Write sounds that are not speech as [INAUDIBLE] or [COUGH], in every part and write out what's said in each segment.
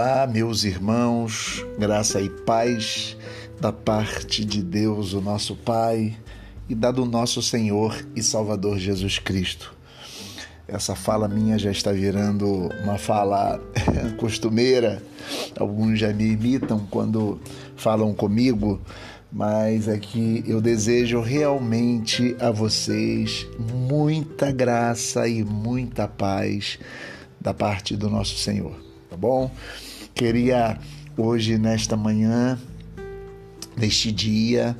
Olá, meus irmãos, graça e paz da parte de Deus, o nosso Pai, e da do nosso Senhor e Salvador Jesus Cristo. Essa fala minha já está virando uma fala [LAUGHS] costumeira, alguns já me imitam quando falam comigo, mas é que eu desejo realmente a vocês muita graça e muita paz da parte do nosso Senhor tá bom? Queria hoje, nesta manhã, neste dia,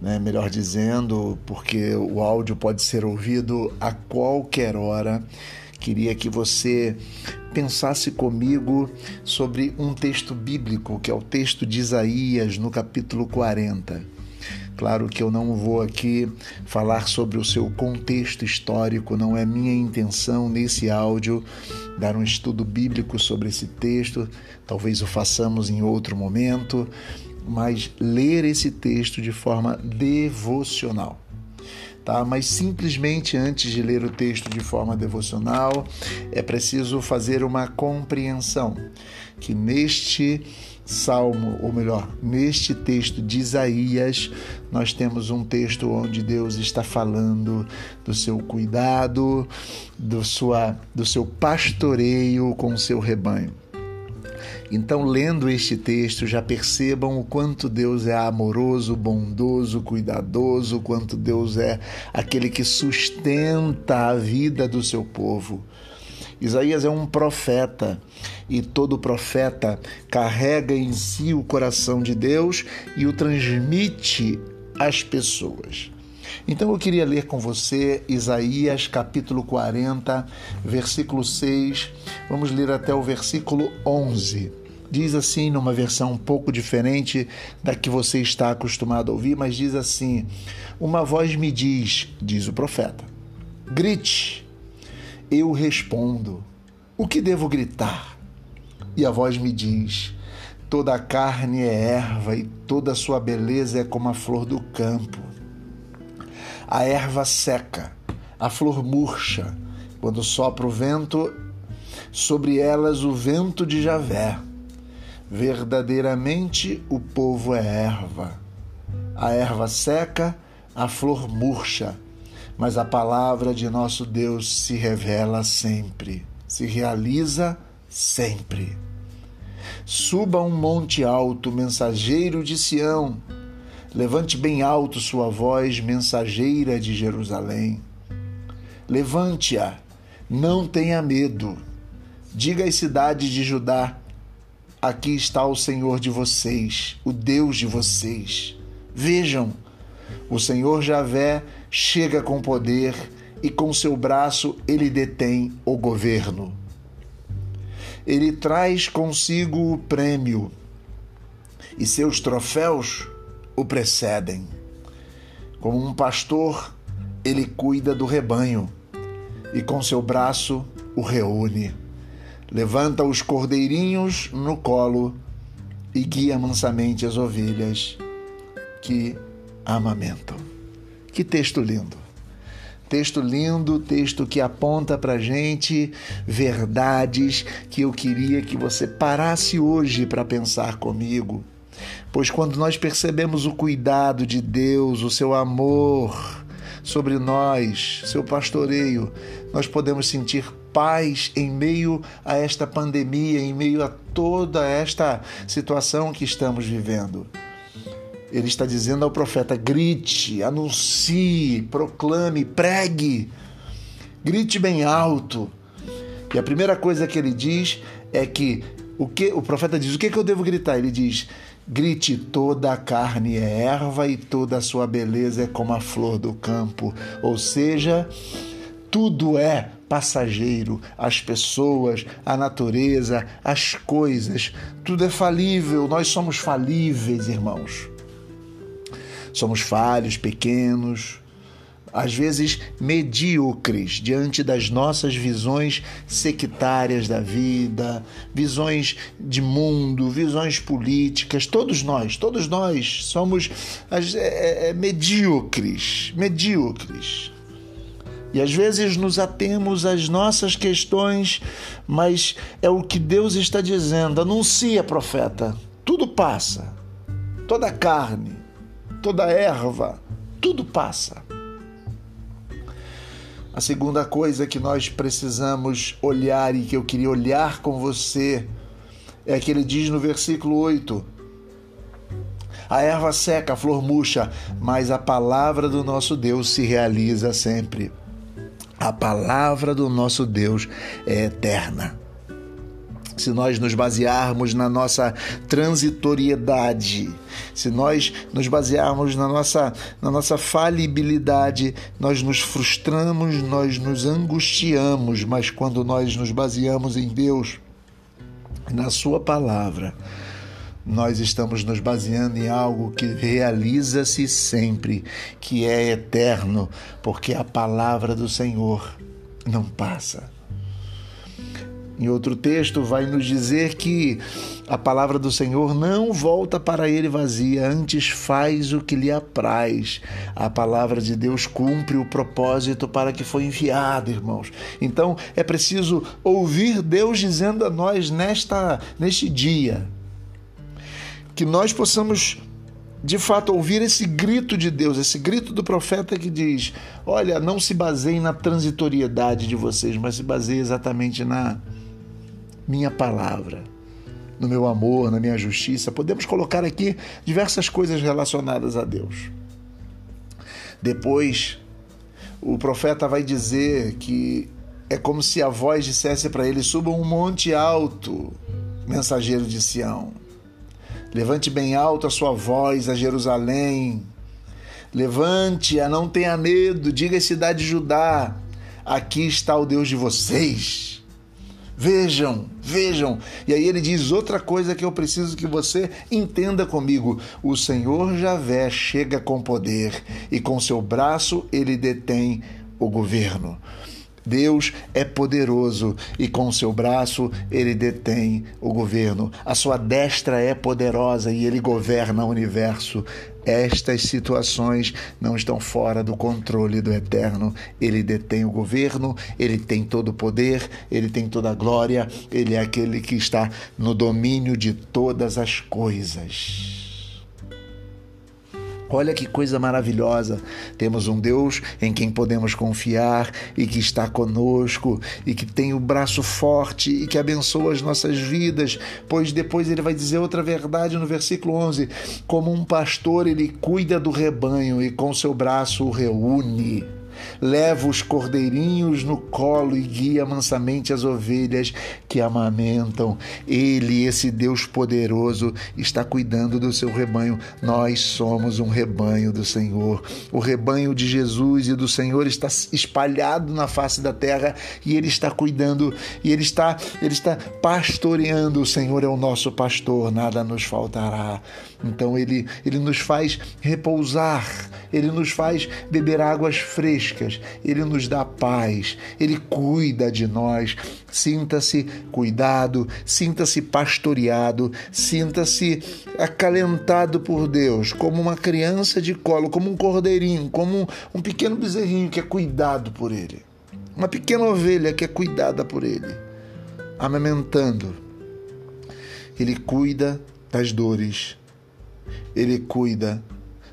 né, melhor dizendo, porque o áudio pode ser ouvido a qualquer hora, queria que você pensasse comigo sobre um texto bíblico, que é o texto de Isaías, no capítulo 40. Claro que eu não vou aqui falar sobre o seu contexto histórico, não é minha intenção nesse áudio dar um estudo bíblico sobre esse texto, talvez o façamos em outro momento, mas ler esse texto de forma devocional. Tá? Mas simplesmente antes de ler o texto de forma devocional, é preciso fazer uma compreensão que neste salmo, ou melhor, neste texto de Isaías, nós temos um texto onde Deus está falando do seu cuidado, do, sua, do seu pastoreio com o seu rebanho. Então, lendo este texto, já percebam o quanto Deus é amoroso, bondoso, cuidadoso, quanto Deus é aquele que sustenta a vida do seu povo. Isaías é um profeta e todo profeta carrega em si o coração de Deus e o transmite às pessoas. Então eu queria ler com você Isaías capítulo 40, versículo 6. Vamos ler até o versículo 11. Diz assim, numa versão um pouco diferente da que você está acostumado a ouvir, mas diz assim: Uma voz me diz, diz o profeta, grite eu respondo: O que devo gritar? E a voz me diz: Toda a carne é erva e toda a sua beleza é como a flor do campo. A erva seca, a flor murcha, quando sopra o vento, sobre elas o vento de Javé. Verdadeiramente o povo é erva. A erva seca, a flor murcha mas a palavra de nosso Deus se revela sempre, se realiza sempre. Suba um monte alto, mensageiro de Sião. Levante bem alto sua voz, mensageira de Jerusalém. Levante-a, não tenha medo. Diga às cidades de Judá: Aqui está o Senhor de vocês, o Deus de vocês. Vejam, o Senhor Javé chega com poder e com seu braço ele detém o governo. Ele traz consigo o prêmio e seus troféus o precedem. Como um pastor, ele cuida do rebanho e com seu braço o reúne. Levanta os cordeirinhos no colo e guia mansamente as ovelhas que amamentam. Que texto lindo! Texto lindo, texto que aponta para gente verdades que eu queria que você parasse hoje para pensar comigo. Pois quando nós percebemos o cuidado de Deus, o seu amor sobre nós, seu pastoreio, nós podemos sentir paz em meio a esta pandemia, em meio a toda esta situação que estamos vivendo. Ele está dizendo ao profeta: grite, anuncie, proclame, pregue, grite bem alto. E a primeira coisa que ele diz é que o que o profeta diz: o que, que eu devo gritar? Ele diz: grite, toda a carne é erva e toda a sua beleza é como a flor do campo. Ou seja, tudo é passageiro, as pessoas, a natureza, as coisas, tudo é falível, nós somos falíveis, irmãos. Somos falhos, pequenos, às vezes medíocres diante das nossas visões sectárias da vida, visões de mundo, visões políticas. Todos nós, todos nós somos é, é, medíocres, medíocres. E às vezes nos atemos às nossas questões, mas é o que Deus está dizendo. Anuncia, profeta. Tudo passa. Toda carne, toda erva, tudo passa. A segunda coisa que nós precisamos olhar e que eu queria olhar com você é que ele diz no versículo 8: A erva seca, a flor murcha, mas a palavra do nosso Deus se realiza sempre. A palavra do nosso Deus é eterna. Se nós nos basearmos na nossa transitoriedade, se nós nos basearmos na nossa, na nossa falibilidade, nós nos frustramos, nós nos angustiamos, mas quando nós nos baseamos em Deus, na Sua palavra, nós estamos nos baseando em algo que realiza-se sempre, que é eterno, porque a palavra do Senhor não passa. Em outro texto, vai nos dizer que a palavra do Senhor não volta para ele vazia, antes faz o que lhe apraz. A palavra de Deus cumpre o propósito para que foi enviada, irmãos. Então, é preciso ouvir Deus dizendo a nós nesta neste dia, que nós possamos de fato ouvir esse grito de Deus, esse grito do profeta que diz: Olha, não se baseie na transitoriedade de vocês, mas se baseie exatamente na minha palavra, no meu amor, na minha justiça. Podemos colocar aqui diversas coisas relacionadas a Deus. Depois, o profeta vai dizer que é como se a voz dissesse para ele: Suba um monte alto, mensageiro de Sião Levante bem alto a sua voz a Jerusalém. Levante-a, não tenha medo, diga à cidade de Judá: aqui está o Deus de vocês. Vejam, vejam. E aí ele diz outra coisa que eu preciso que você entenda comigo. O Senhor Javé chega com poder e com seu braço ele detém o governo. Deus é poderoso e com seu braço ele detém o governo. A sua destra é poderosa e ele governa o universo. Estas situações não estão fora do controle do Eterno. Ele detém o governo, ele tem todo o poder, ele tem toda a glória, ele é aquele que está no domínio de todas as coisas. Olha que coisa maravilhosa! Temos um Deus em quem podemos confiar e que está conosco e que tem o braço forte e que abençoa as nossas vidas, pois depois ele vai dizer outra verdade no versículo 11: como um pastor, ele cuida do rebanho e com seu braço o reúne. Leva os cordeirinhos no colo e guia mansamente as ovelhas que amamentam. Ele, esse Deus poderoso, está cuidando do seu rebanho. Nós somos um rebanho do Senhor. O rebanho de Jesus e do Senhor está espalhado na face da terra e ele está cuidando e ele está ele está pastoreando. O Senhor é o nosso pastor, nada nos faltará. Então ele ele nos faz repousar, ele nos faz beber águas frescas ele nos dá paz, Ele cuida de nós. Sinta-se cuidado, sinta-se pastoreado, sinta-se acalentado por Deus, como uma criança de colo, como um cordeirinho, como um pequeno bezerrinho que é cuidado por Ele, uma pequena ovelha que é cuidada por Ele, amamentando. Ele cuida das dores, Ele cuida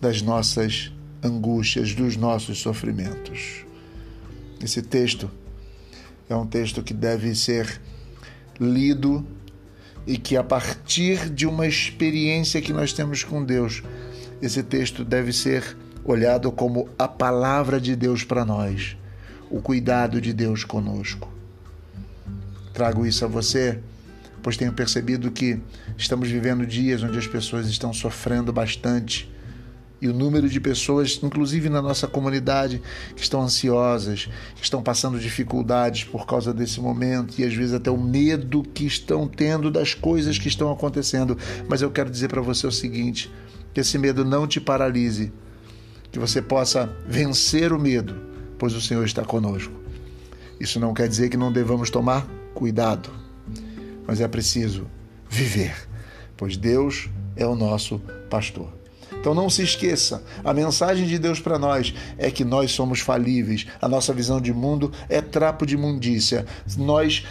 das nossas angústias, dos nossos sofrimentos. Esse texto é um texto que deve ser lido e que, a partir de uma experiência que nós temos com Deus, esse texto deve ser olhado como a palavra de Deus para nós, o cuidado de Deus conosco. Trago isso a você, pois tenho percebido que estamos vivendo dias onde as pessoas estão sofrendo bastante e o número de pessoas, inclusive na nossa comunidade, que estão ansiosas, que estão passando dificuldades por causa desse momento e às vezes até o medo que estão tendo das coisas que estão acontecendo. Mas eu quero dizer para você o seguinte: que esse medo não te paralise, que você possa vencer o medo, pois o Senhor está conosco. Isso não quer dizer que não devamos tomar cuidado, mas é preciso viver, pois Deus é o nosso pastor. Então não se esqueça, a mensagem de Deus para nós é que nós somos falíveis. A nossa visão de mundo é trapo de imundícia. Nós,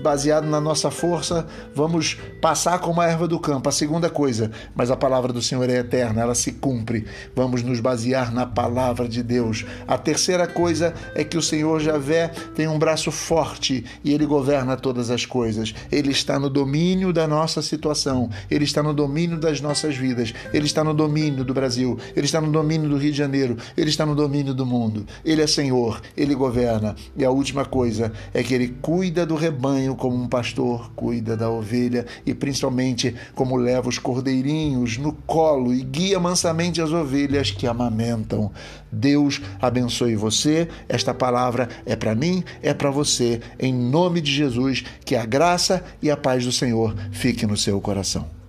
baseado na nossa força, vamos passar como a erva do campo. A segunda coisa, mas a palavra do Senhor é eterna, ela se cumpre. Vamos nos basear na palavra de Deus. A terceira coisa é que o Senhor Javé tem um braço forte e ele governa todas as coisas. Ele está no domínio da nossa situação, ele está no domínio das nossas vidas, ele está no domínio do Brasil, ele está no domínio do Rio de Janeiro, ele está no domínio do mundo. Ele é Senhor, ele governa. E a última coisa é que ele cuida do rebanho como um pastor cuida da ovelha e principalmente como leva os cordeirinhos no colo e guia mansamente as ovelhas que amamentam. Deus abençoe você. Esta palavra é para mim, é para você. Em nome de Jesus, que a graça e a paz do Senhor fique no seu coração.